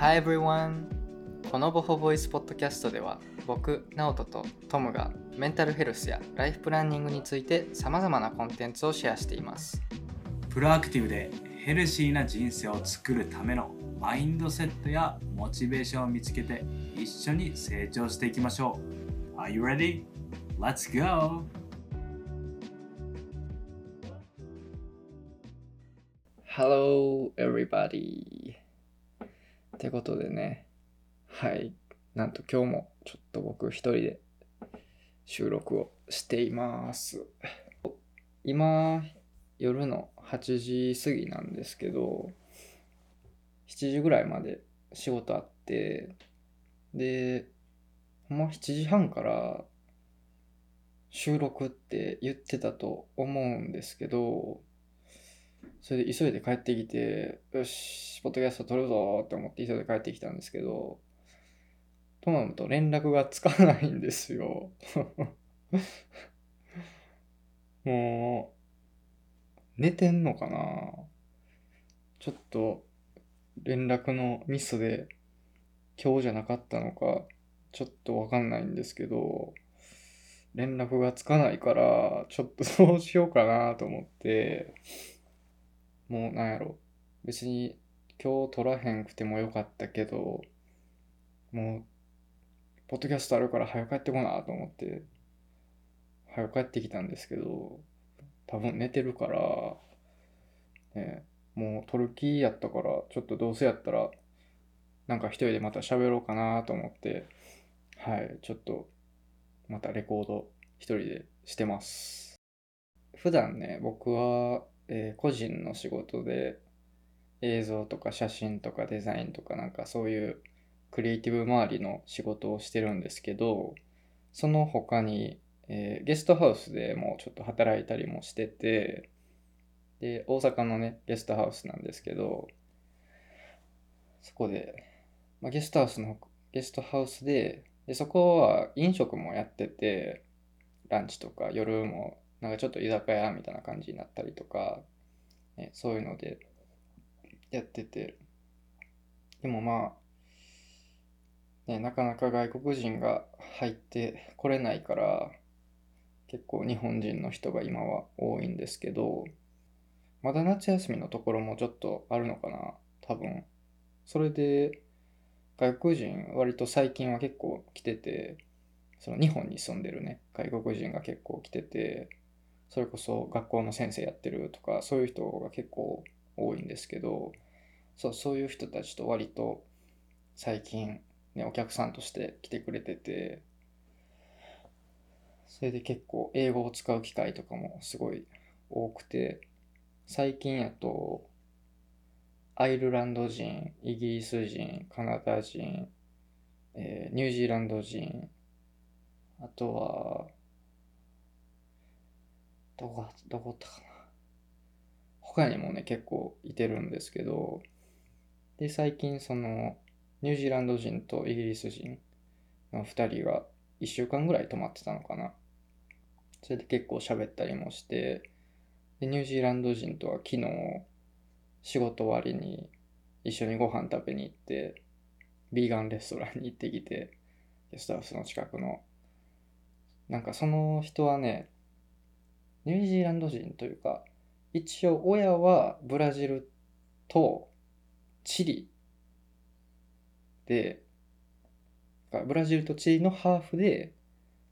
Hi everyone! このボホボイスポッドキャストでは僕、ナオトとトムがメンタルヘルスやライフプランニングについてさまざまなコンテンツをシェアしています。プロアクティブでヘルシーな人生を作るためのマインドセットやモチベーションを見つけて一緒に成長していきましょう。Are you ready? Let's go! Hello everybody! ってことでね、はい、なんと今日もちょっと僕一人で収録をしています。今、夜の8時過ぎなんですけど、7時ぐらいまで仕事あって、で、ほんま7時半から収録って言ってたと思うんですけど、それで急いで帰ってきて、よし、ポッドキャスト撮るぞって思って急いで帰ってきたんですけど、トマムと連絡がつかないんですよ。もう、寝てんのかな？ちょっと、連絡のミスで、今日じゃなかったのか、ちょっとわかんないんですけど、連絡がつかないから、ちょっと どうしようかなと思って、もうなんやろ。別に今日撮らへんくてもよかったけど、もう、ポッドキャストあるから早く帰ってこなと思って、早く帰ってきたんですけど、多分寝てるから、ね、もう撮る気やったから、ちょっとどうせやったら、なんか一人でまた喋ろうかなと思って、はい、ちょっと、またレコード一人でしてます。普段ね、僕は、えー個人の仕事で映像とか写真とかデザインとかなんかそういうクリエイティブ周りの仕事をしてるんですけどその他に、えーゲストハウスでもちょっと働いたりもしててで大阪のねゲストハウスなんですけどそこで、まあ、ゲストハウスのゲストハウスででそこは飲食もやっててランチとか夜もなんかちょっと居酒屋みたいな感じになったりとか、ね、そういうのでやってて。でもまあ、ね、なかなか外国人が入ってこれないから結構日本人の人が今は多いんですけどまだ夏休みのところもちょっとあるのかな多分。それで外国人割と最近は結構来ててその日本に住んでるね外国人が結構来ててそれこそ学校の先生やってるとかそういう人が結構多いんですけどそうそういう人たちと割と最近ねお客さんとして来てくれててそれで結構英語を使う機会とかもすごい多くて最近やとアイルランド人イギリス人カナダ人、えーニュージーランド人あとはどこ、どこだったかな。他にもね、結構いてるんですけど、で、最近その、ニュージーランド人とイギリス人の2人が1週間ぐらい泊まってたのかな。それで結構喋ったりもして、で、ニュージーランド人とは昨日、仕事終わりに一緒にご飯食べに行って、ビーガンレストランに行ってきて、ゲストハウスの近くの。なんかその人はね、ニュージーランド人というか、一応親はブラジルとチリで、ブラジルとチリのハーフで、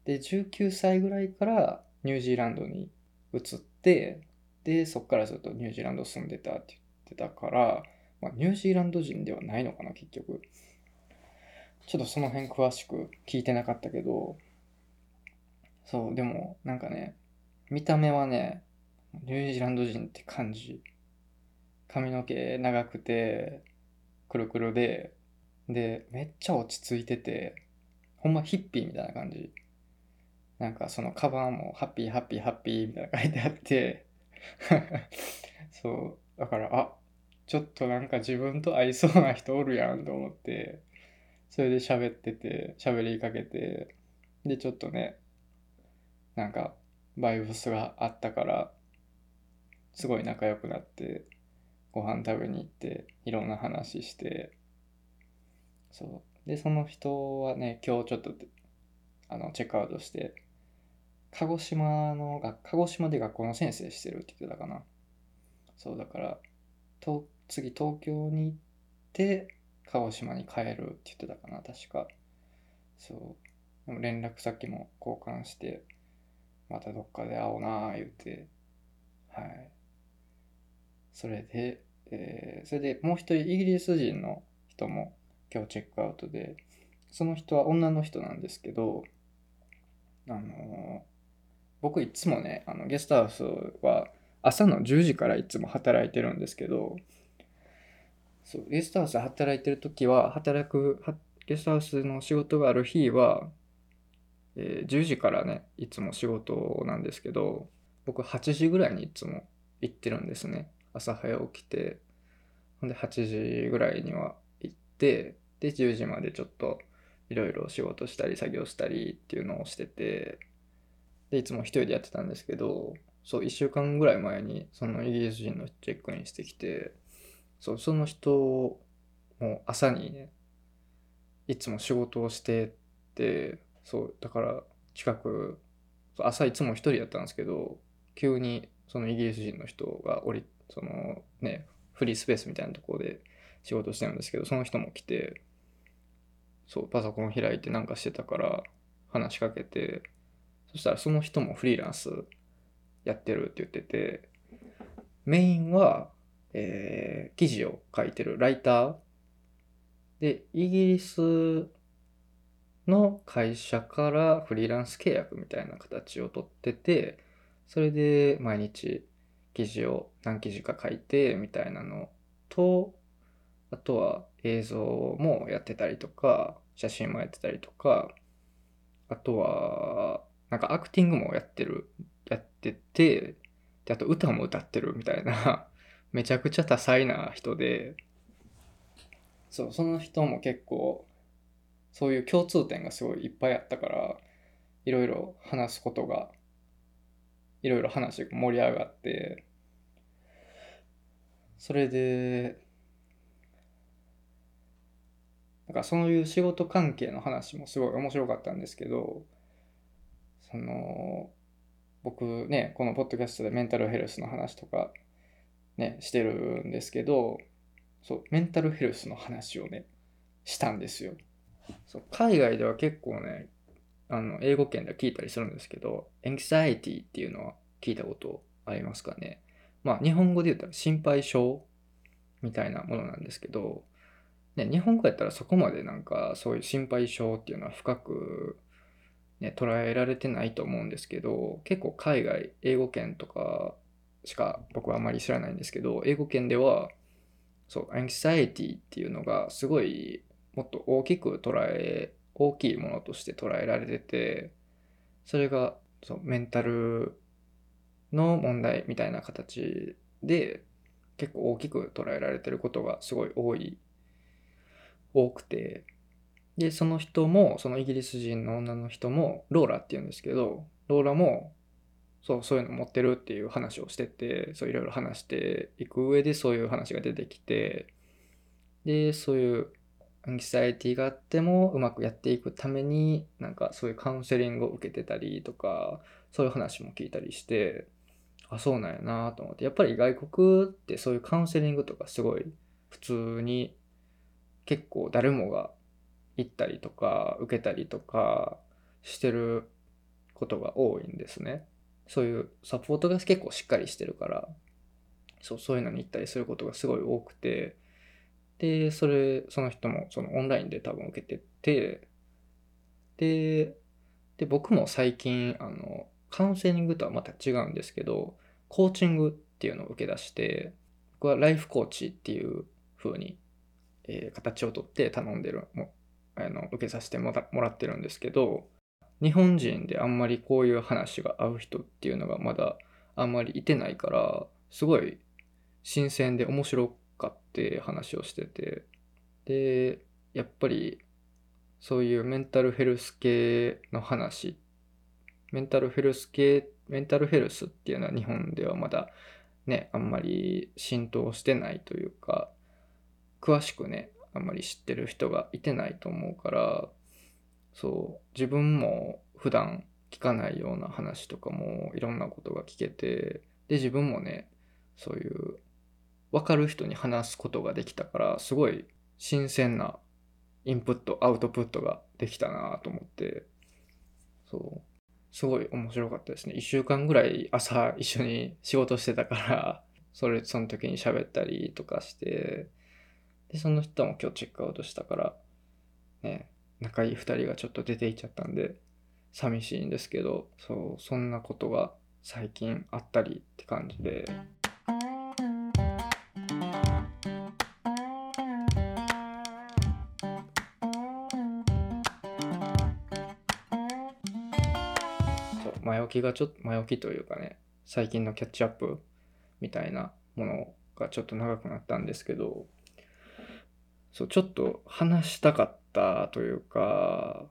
で、19歳ぐらいからニュージーランドに移って、で、そっからずっとニュージーランド住んでたって言ってたから、まあ、ニュージーランド人ではないのかな、結局。ちょっとその辺詳しく聞いてなかったけど、そう、でも、なんかね、見た目はね、ニュージーランド人って感じ。髪の毛長くて、くるくるで、で、めっちゃ落ち着いてて、ほんまヒッピーみたいな感じ。なんかそのカバンもハッピーハッピーハッピーみたいな書いてあって、そう、だから、あ、ちょっとなんか自分と合いそうな人おるやんと思って、それで喋ってて、喋りかけて、で、ちょっとね、なんか、バイブスがあったから、すごい仲良くなって、ご飯食べに行って、いろんな話して、そう。で、その人はね、今日ちょっと、あの、チェックアウトして、鹿児島のが、鹿児島で学校の先生してるって言ってたかな。そう、だから、と次東京に行って、鹿児島に帰るって言ってたかな、確か。そう。でも連絡先も交換して、またどっかで会おうなー言って、はい。それで、えーそれでもう一人イギリス人の人も今日チェックアウトで、その人は女の人なんですけど、あのー僕いつもね、あのゲストハウスは朝の10時からいつも働いてるんですけど、そう、ゲストハウス働いてる時は、働く、ゲストハウスの仕事がある日は、えー10時からね、いつも仕事なんですけど、僕8時ぐらいにいつも行ってるんですね。朝早起きて、ほんで8時ぐらいには行って、で、10時までちょっといろいろ仕事したり作業したりっていうのをしてて、で、いつも一人でやってたんですけど、そう、1週間ぐらい前にそのイギリス人のチェックインしてきて、そう、その人も朝にね、いつも仕事をしてって、そう、だから近く、朝いつも一人やったんですけど、急にそのイギリス人の人が降り、そのね、フリースペースみたいなところで仕事してるんですけど、その人も来て、そう、パソコン開いてなんかしてたから話しかけて、そしたらその人もフリーランスやってるって言ってて、メインは、えー記事を書いてるライター。で、イギリスの会社からフリーランス契約みたいな形を取ってて、それで毎日記事を何記事か書いてみたいなのと、あとは映像もやってたりとか、写真もやってたりとか、あとは、なんかアクティングもやってる、やってて、で、あと歌も歌ってるみたいな、めちゃくちゃ多彩な人で、そう、その人も結構、そういう共通点がすごいいっぱいあったから、いろいろ話すことが、いろいろ話が盛り上がって、それで、なんかそういう仕事関係の話もすごい面白かったんですけど、その、僕ね、このポッドキャストでメンタルヘルスの話とかね、してるんですけど、そう、メンタルヘルスの話をね、したんですよ。そう海外では結構ね、あの、英語圏では聞いたりするんですけど、anxiety っていうのは聞いたことありますかね。まあ、日本語で言ったら心配性みたいなものなんですけど、ね、日本語やったらそこまでなんかそういう心配性っていうのは深く、ね、捉えられてないと思うんですけど、結構海外、英語圏とかしか僕はあまり知らないんですけど、英語圏では、そう、anxiety っていうのがすごいもっと大きく捉え、大きいものとして捉えられてて、それがそうメンタルの問題みたいな形で結構大きく捉えられてることがすごい多い、多くて、で、その人も、そのイギリス人の女の人も、ローラって言うんですけど、ローラも、そう、そういうの持ってるっていう話をしてて、そういろいろ話していく上でそういう話が出てきて、で、そういうアンキサイティがあってもうまくやっていくために、なんかそういうカウンセリングを受けてたりとか、そういう話も聞いたりして、あ、そうなんやなと思って。やっぱり外国ってそういうカウンセリングとかすごい普通に結構誰もが行ったりとか受けたりとかしてることが多いんですね。そういうサポートが結構しっかりしてるから、そう、そういうのに行ったりすることがすごい多くて、で、それ、その人もそのオンラインで多分受けてて、で、で、僕も最近、あの、カウンセリングとはまた違うんですけど、コーチングっていうのを受け出して、僕はライフコーチっていう風に、えー形をとって頼んでる、もあの受けさせてもらもらってるんですけど、日本人であんまりこういう話が合う人っていうのがまだあんまりいてないから、すごい新鮮で面白かって話をしてて、で、やっぱりそういうメンタルヘルス系の話、メンタルヘルス系、メンタルヘルスっていうのは日本ではまだね、あんまり浸透してないというか、詳しくね、あんまり知ってる人がいてないと思うからそう自分も普段聞かないような話とかもいろんなことが聞けてで自分もねそういう分かる人に話すことができたからすごい新鮮なインプットアウトプットができたなと思って。そう。すごい面白かったですね。1週間ぐらい朝一緒に仕事してたからそれその時に喋ったりとかして。でその人も今日チェックアウトしたからね仲いい2人がちょっと出ていっちゃったんで寂しいんですけどそうそんなことが最近あったりって感じで。置きがちょっと前置きというかね最近のキャッチアップみたいなものがちょっと長くなったんですけどそうちょっと話したかったというか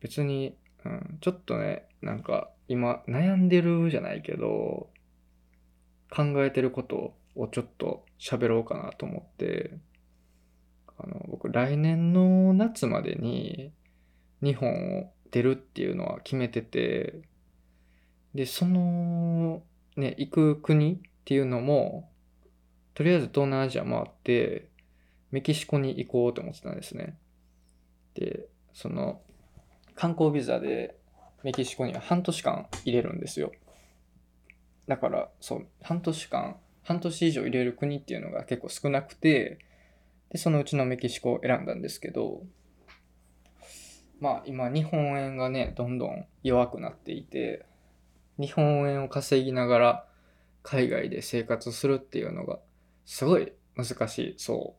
別に、うん、ちょっとねなんか今悩んでるじゃないけど考えてることをちょっと喋ろうかなと思ってあの僕来年の夏までに日本を出るっていうのは決めててでそのね行く国っていうのもとりあえず東南アジア回ってメキシコに行こうと思ってたんですね。でその観光ビザでメキシコには半年間入れるんですよ。だからそう半年間半年以上入れる国っていうのが結構少なくてでそのうちのメキシコを選んだんですけどまあ今日本円がねどんどん弱くなっていて日本円を稼ぎながら海外で生活するっていうのがすごい難しいそ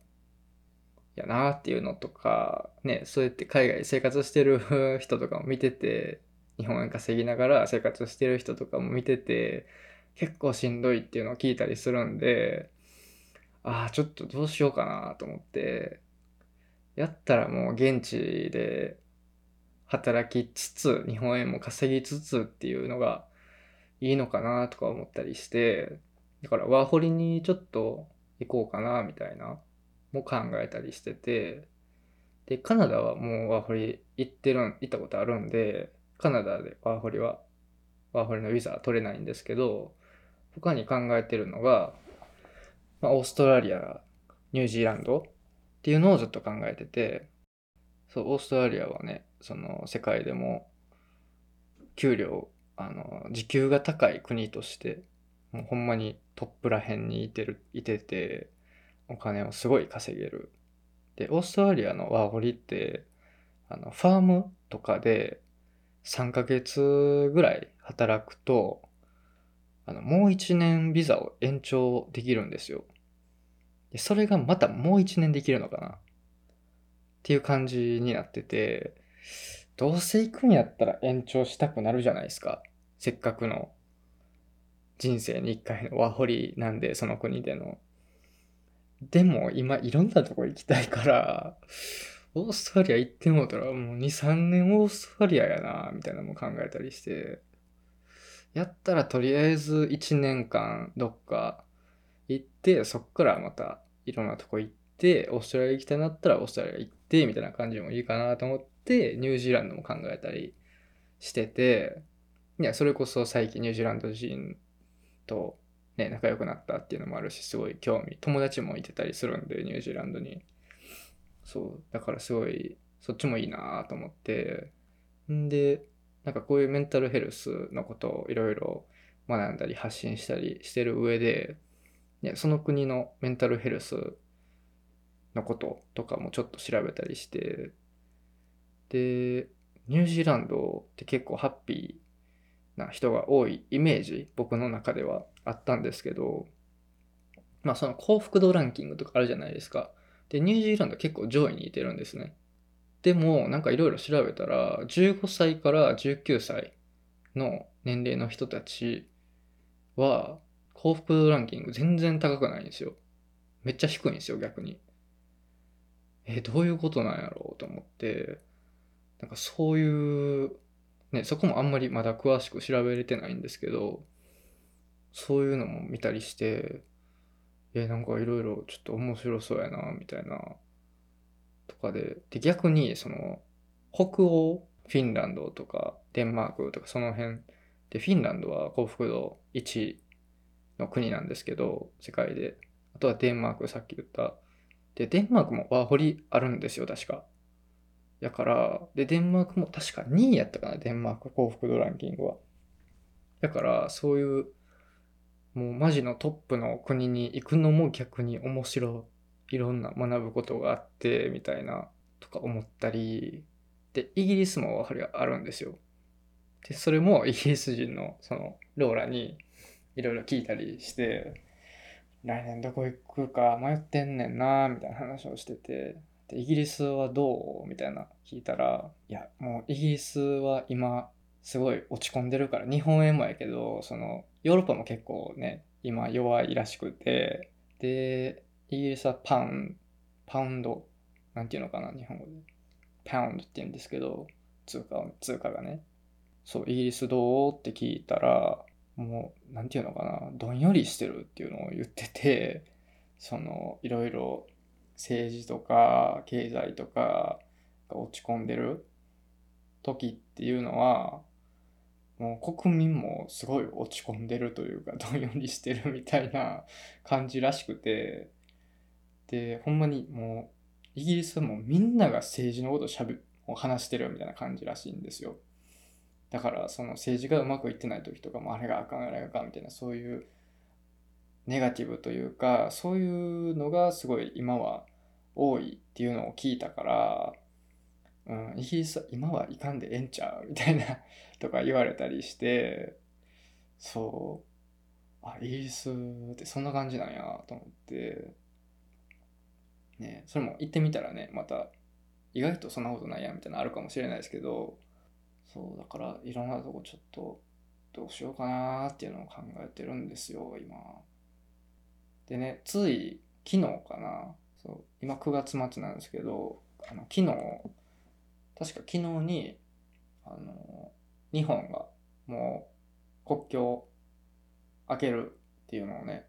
うやなっていうのとかねそうやって海外生活してる 人とかも見てて日本円稼ぎながら生活してる人とかも見てて結構しんどいっていうのを聞いたりするんでああちょっとどうしようかなと思ってやったらもう現地で働きつつ日本円も稼ぎつつっていうのがいいのかなとか思ったりしてだからワーホリにちょっと行こうかなみたいなも考えたりしててでカナダはもうワーホリ行ってるん行ったことあるんでカナダでワーホリはワーホリのビザは取れないんですけど他に考えてるのが、まあ、オーストラリアニュージーランドっていうのをずっと考えててそうオーストラリアはねその世界でも給料あの時給が高い国としてもうほんまにトップらへんにいてるいててお金をすごい稼げる。でオーストラリアのワーホリってあのファームとかで3ヶ月ぐらい働くとあのもう1年ビザを延長できるんですよ。でそれがまたもう1年できるのかな。っていう感じになっててどうせ行くんやったら延長したくなるじゃないですか。せっかくの人生に一回のワホリなんでその国での。でも今いろんなとこ行きたいからオーストラリア行ってもうたらもう23年オーストラリアやなみたいなのも考えたりして。やったらとりあえず1年間どっか行ってそっからまたいろんなとこ行ってオーストラリア行きたいなったらオーストラリア行ってみたいな感じもいいかなと思ってニュージーランドも考えたりしてて。いやそれこそ最近ニュージーランド人とね仲良くなったっていうのもあるしすごい興味友達もいてたりするんでニュージーランドに。そうだからすごいそっちもいいなと思って。んでなんかこういうメンタルヘルスのことをいろいろ学んだり発信したりしてる上で、ね、その国のメンタルヘルスのこととかもちょっと調べたりしてでニュージーランドって結構ハッピーな人が多いイメージ僕の中ではあったんですけどまあその幸福度ランキングとかあるじゃないですか。でニュージーランド結構上位にいてるんですね。でもなんかいろいろ調べたら15歳から19歳の年齢の人たちは幸福度ランキング全然高くないんですよ。めっちゃ低いんですよ逆に。えどういうことなんやろうと思ってなんかそういうねそこもあんまりまだ詳しく調べれてないんですけどそういうのも見たりしてえなんかいろいろちょっと面白そうやなみたいなとかで、で、逆に、その、北欧、フィンランドとか、デンマークとか、その辺、で、フィンランドは幸福度1の国なんですけど、世界で。あとはデンマーク、さっき言った。で、デンマークもワーホリあるんですよ、確か。やから、で、デンマークも確か2位やったかな、デンマーク幸福度ランキングは。だから、そういう、もうマジのトップの国に行くのも逆に面白い、いろんな学ぶことがあって、みたいな、とか思ったり、で、イギリスもやはりあるんですよ。で、それもイギリス人の、その、ローラにいろいろ聞いたりして、来年どこ行くか迷ってんねんなみたいな話をしてて、で、イギリスはどう？みたいな聞いたら、いや、もうイギリスは今、すごい落ち込んでるから、日本円もやけど、その、ヨーロッパも結構ね、今弱いらしくて、で、イギリスはパン、パウンド、なんていうのかな、日本語で。パウンドって言うんですけど、通貨、通貨がね。そう、イギリスどう？って聞いたら、もう、なんていうのかな、どんよりしてるっていうのを言ってて、その、いろいろ政治とか経済とかが落ち込んでる時っていうのは、もう国民もすごい落ち込んでるというか、どんよりしてるみたいな感じらしくて、で、ほんまにもう、イギリスもみんなが政治のことしゃべ、を話してるみたいな感じらしいんですよ。だから、その政治がうまくいってない時とかも、あれがあかん、あれがあかんみたいな、そういうネガティブというか、そういうのがすごい今は多いっていうのを聞いたから、うん、イギリスは今はいかんでええんちゃうみたいな とか言われたりして、そう、あ、イギリスってそんな感じなんやと思って、ね、それも行ってみたらね、また意外とそんなことないやみたいなのあるかもしれないですけど、そう、だからいろんなとこちょっとどうしようかなーっていうのを考えてるんですよ、今。でね、つい昨日かな、そう、今9月末なんですけど、あの昨日、確か昨日に、あの、日本がもう国境開けるっていうのをね、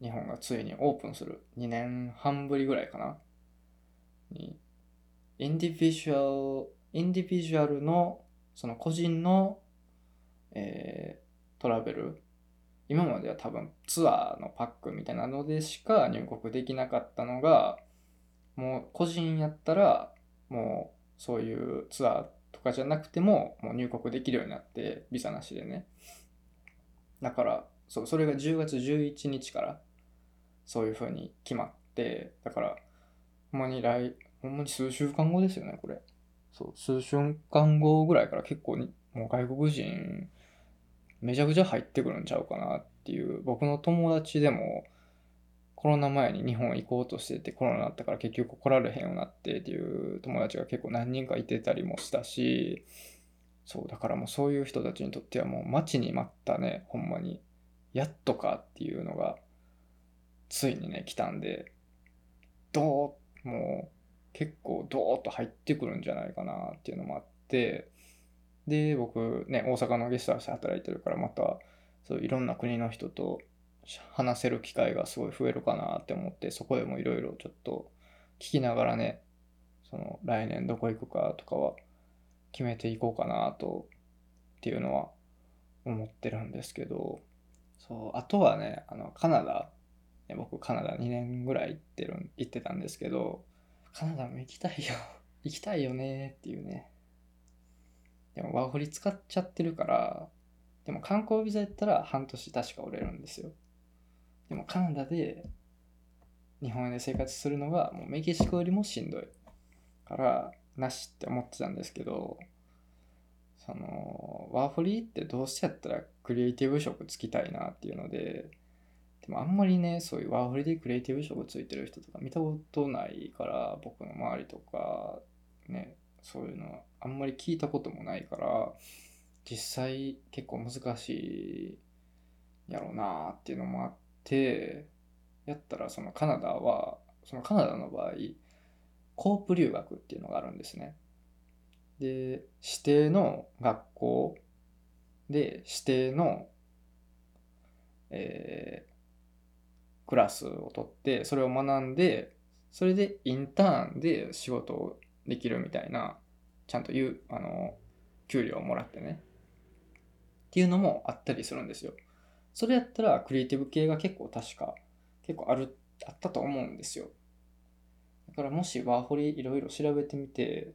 日本がついにオープンする。2年半ぶりぐらいかなに、インディビジュアル、インディビジュアルの、その個人の、えートラベル。今までは多分ツアーのパックみたいなのでしか入国できなかったのが、もう個人やったら、もうそういうツアーとかじゃなくても、もう入国できるようになって、ビザなしでね。だから、そう、それが10月11日から、そういう風に決まって、だから、ほんまに来、ほんまに数週間後ですよね、これ。そう、数週間後ぐらいから結構に、もう外国人、めちゃくちゃ入ってくるんちゃうかなっていう、僕の友達でも、コロナ前に日本行こうとしてて、コロナになったから結局来られへんようになってっていう友達が結構何人かいてたりもしたし、そう、だからもうそういう人たちにとってはもう待ちに待ったね、ほんまに、やっとかっていうのが、ついにね、来たんで、どう、もう結構ドーッと入ってくるんじゃないかなっていうのもあって、で、僕ね、大阪のゲストハウスで働いてるから、また、そういろんな国の人と話せる機会がすごい増えるかなって思って、そこでもいろいろちょっと聞きながらね、その来年どこ行くかとかは決めていこうかなと、っていうのは思ってるんですけど、そう、あとはね、あの、カナダ、僕カナダ2年ぐらい行ってる、行ってたんですけど、カナダも行きたいよ。行きたいよねっていうね。でもワーホリ使っちゃってるから、でも観光ビザやったら半年確か折れるんですよ。でもカナダで日本で生活するのがもうメキシコよりもしんどいからなしって思ってたんですけど、そのワーホリってどうしてやったらクリエイティブ職つきたいなっていうので、でもあんまりね、そういうワーホリでクリエイティブ職ついてる人とか見たことないから、僕の周りとか、ね、そういうのはあんまり聞いたこともないから、実際結構難しいやろうなっていうのもあって、やったらそのカナダは、そのカナダの場合、コープ留学っていうのがあるんですね。で、指定の学校で指定の、えークラスを取って、それを学んで、それでインターンで仕事をできるみたいな、ちゃんと言う、あの、給料をもらってね。っていうのもあったりするんですよ。それやったら、クリエイティブ系が結構確か、結構ある、あったと思うんですよ。だからもしワーホリいろいろ調べてみて、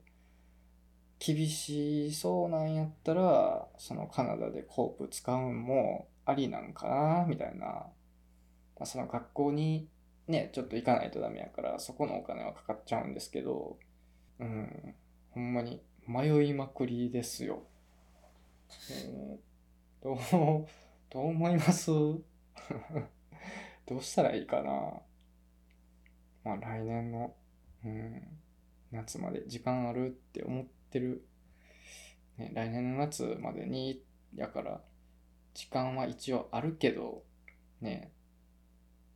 厳しそうなんやったら、そのカナダでコープ使うんもありなんかな、みたいな。ま、その学校にね、ちょっと行かないとダメやから、そこのお金はかかっちゃうんですけど、うん、ほんまに迷いまくりですよ。うんどう、どう思います？どうしたらいいかな？まあ来年の、うん、夏まで時間あるって思ってる。ね、来年の夏までに、やから、時間は一応あるけど、ね、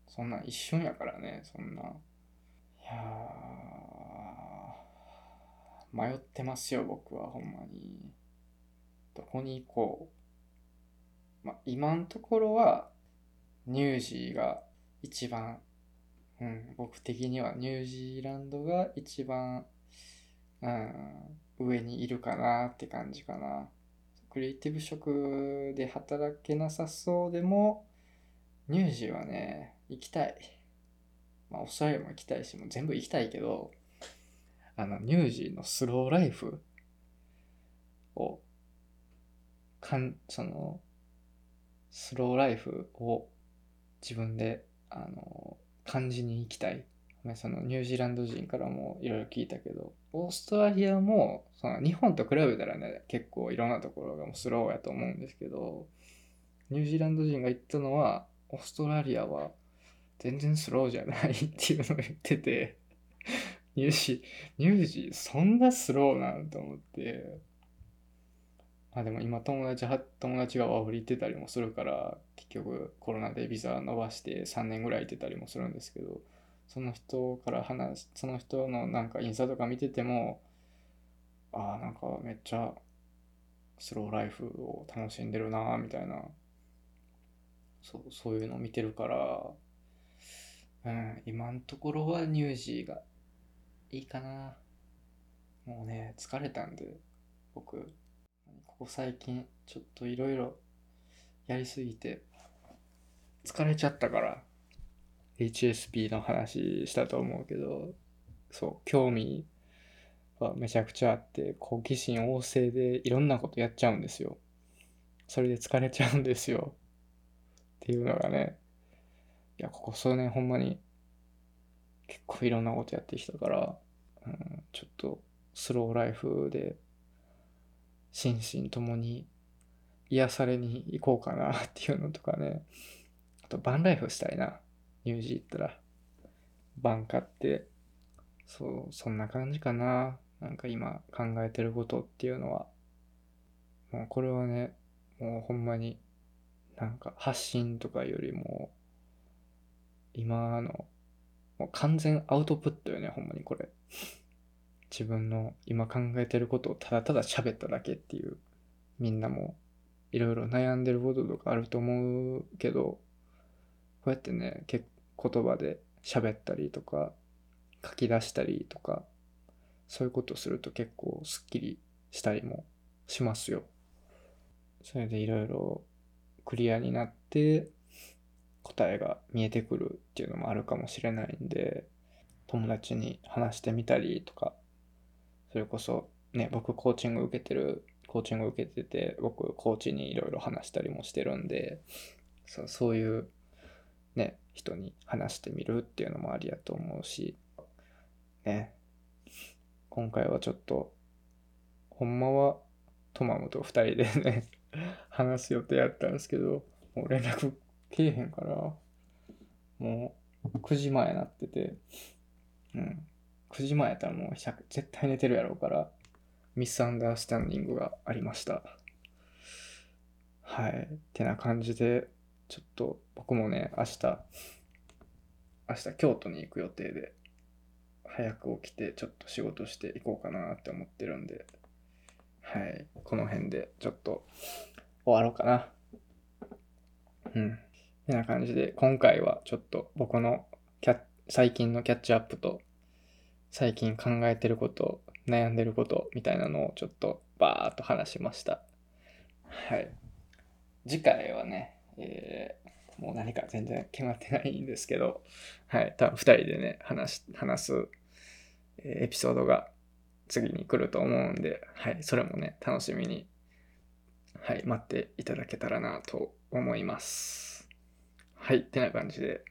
そんな一瞬やからね、そんな。いやー、迷ってますよ、僕はほんまに。どこに行こう。まあ、今のところは、ニュージーが一番、うん、僕的にはニュージーランドが一番、うん、上にいるかなって感じかな。クリエイティブ職で働けなさそうでも、ニュージーはね、行きたい。まあ、オーストラリアも行きたいし、もう全部行きたいけど、あの、ニュージーのスローライフを、かん、その、スローライフを自分で、あの、感じに行きたい。そのニュージーランド人からもいろいろ聞いたけど、オーストラリアも、その日本と比べたらね、結構いろんなところがもうスローやと思うんですけど、ニュージーランド人が言ったのは、オーストラリアは全然スローじゃないっていうのを言ってて、ニュージー、ニュージーそんなスローなんと思って、まあでも今友達は、友達がワーホリ行ってたりもするから、結局コロナでビザ伸ばして3年ぐらい行ってたりもするんですけど、その人から話、その人のなんかインスタとか見てても、ああ、なんかめっちゃスローライフを楽しんでるな、みたいな、そう、そういうのを見てるから、うん、今のところはニュージーがいいかな。もうね、疲れたんで、僕、ここ最近ちょっといろいろやりすぎて、疲れちゃったから、HSP の話したと思うけど、そう、興味はめちゃくちゃあって、好奇心旺盛でいろんなことやっちゃうんですよ。それで疲れちゃうんですよ。っていうのがね、いや、ここ数年ほんまに結構いろんなことやってきたから、うん、ちょっとスローライフで心身ともに癒されに行こうかなっていうのとかね、あとバンライフしたいな。ニュージー行ったら。バン買って、そう、そんな感じかな。なんか今考えてることっていうのは。もうこれはね、もうほんまになんか発信とかよりも、今の、もう完全アウトプットよね、ほんまにこれ。自分の今考えてることをただただ喋っただけっていう。みんなもいろいろ悩んでることとかあると思うけど、こうやってね、言葉で喋ったりとか、書き出したりとか、そういうことすると結構スッキリしたりもしますよ。それでいろいろクリアになって答えが見えてくるっていうのもあるかもしれないんで、友達に話してみたりとか、それこそね、僕コーチング受けてる、コーチング受けてて、僕コーチにいろいろ話したりもしてるんで、そうそういうね、人に話してみるっていうのもありやと思うし、ね、今回はちょっと、ほんまはトマムと二人でね、話す予定やったんですけど、もう連絡けえへんから、もう9時前なってて、うん、9時前やったらもう絶対寝てるやろうから、ミスアンダースタンディングがありました。はい。ってな感じで、ちょっと僕もね、明日、明日京都に行く予定で、早く起きてちょっと仕事していこうかなって思ってるんで、はい。この辺でちょっと終わろうかな。うん。てな感じで、今回はちょっと僕のキャッ最近のキャッチアップと最近考えてること、悩んでることみたいなのをちょっとバーっと話しました。はい。次回はね、えーもう何か全然決まってないんですけど、はい、多分2人でね、話話す、えーエピソードが次に来ると思うんで、はい、それもね、楽しみに、はい、待っていただけたらなと思います。はい、ってな感じで、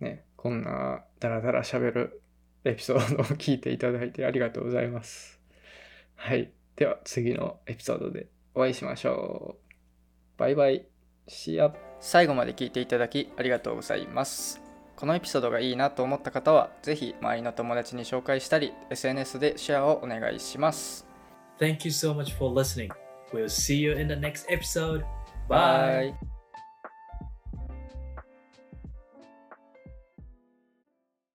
ね、こんなダラダラ喋るエピソードを聞いていただいてありがとうございます。はい、では次のエピソードでお会いしましょう。バイバイ。See ya. 最後まで聞いていただきありがとうございます。このエピソードがいいなと思った方は、ぜひ周りの友達に紹介したり、SNS でシェアをお願いします。Thank you so much for listening. We'll see you in the next episode. バ Bye. イ。